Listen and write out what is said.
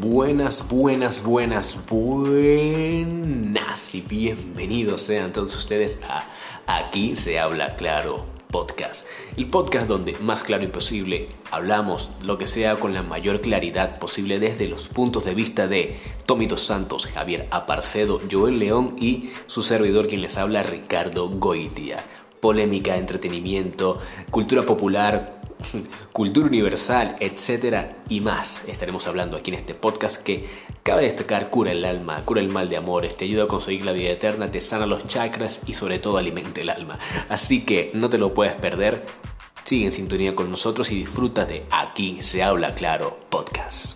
Buenas, buenas, buenas, buenas y bienvenidos sean todos ustedes a Aquí se habla claro podcast. El podcast donde más claro imposible hablamos lo que sea con la mayor claridad posible desde los puntos de vista de Tommy Dos Santos, Javier Aparcedo, Joel León y su servidor quien les habla Ricardo Goitia. Polémica, entretenimiento, cultura popular, cultura universal, etcétera y más. Estaremos hablando aquí en este podcast que cabe destacar cura el alma, cura el mal de amores, te ayuda a conseguir la vida eterna, te sana los chakras y sobre todo alimenta el alma. Así que no te lo puedes perder. Sigue en sintonía con nosotros y disfruta de Aquí se habla claro podcast.